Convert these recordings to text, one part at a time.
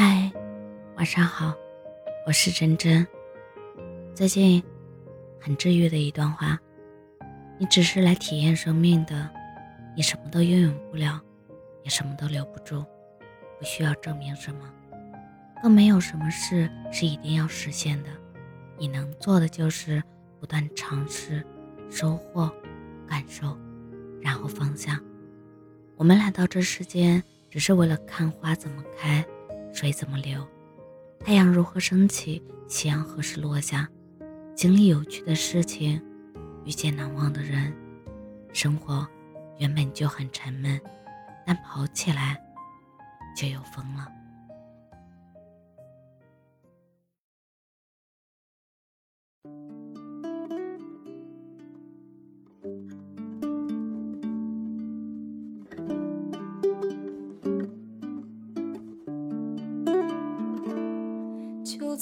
嗨，晚上好，我是真真。最近很治愈的一段话：你只是来体验生命的，你什么都拥有不了，也什么都留不住，不需要证明什么，更没有什么事是一定要实现的。你能做的就是不断尝试、收获、感受，然后放下。我们来到这世间，只是为了看花怎么开。水怎么流？太阳如何升起？夕阳何时落下？经历有趣的事情，遇见难忘的人。生活原本就很沉闷，但跑起来就有风了。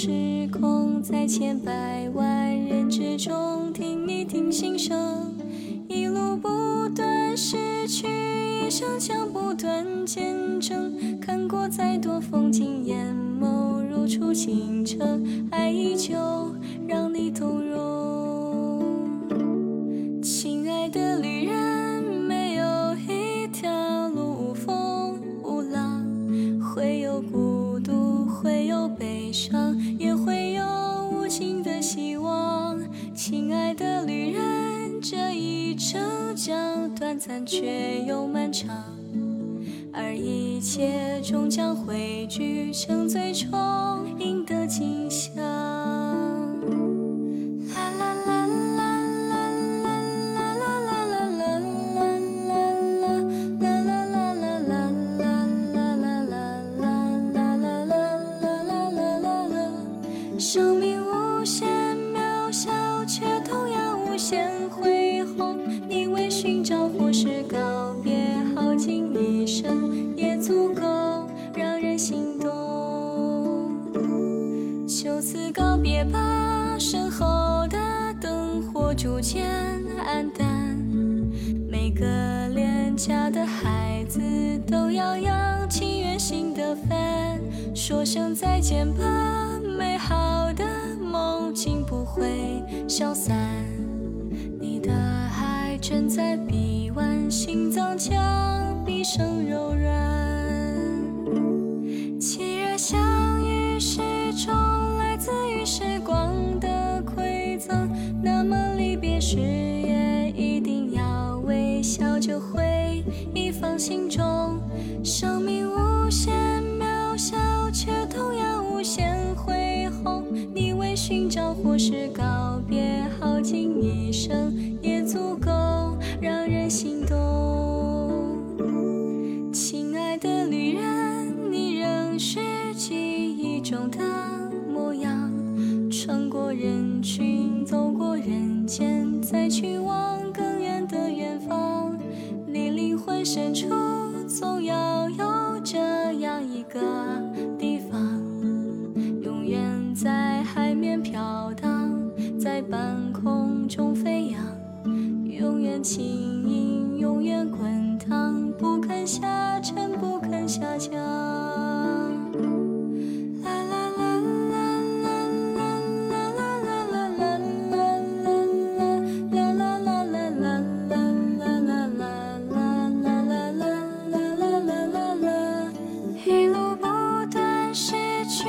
时空，在千百万人之中，听一听心声，一路不断失去，一生将不断见证。看过再多风景，眼眸如初清澈，爱依旧短暂却又漫长，而一切终将汇聚成最充盈的景象。逐渐暗淡。每个恋家的孩子都要扬起远行的帆，说声再见吧，美好的梦境不会消散。你的爱。枕在臂弯，心脏将毕生柔软。心中。生命无限渺小，却同样无限恢宏。你为寻找或是告别，耗尽一生。面飘荡在半空中飞扬，永远轻盈，永远滚烫，不肯下沉，不肯下降，一路不断失去。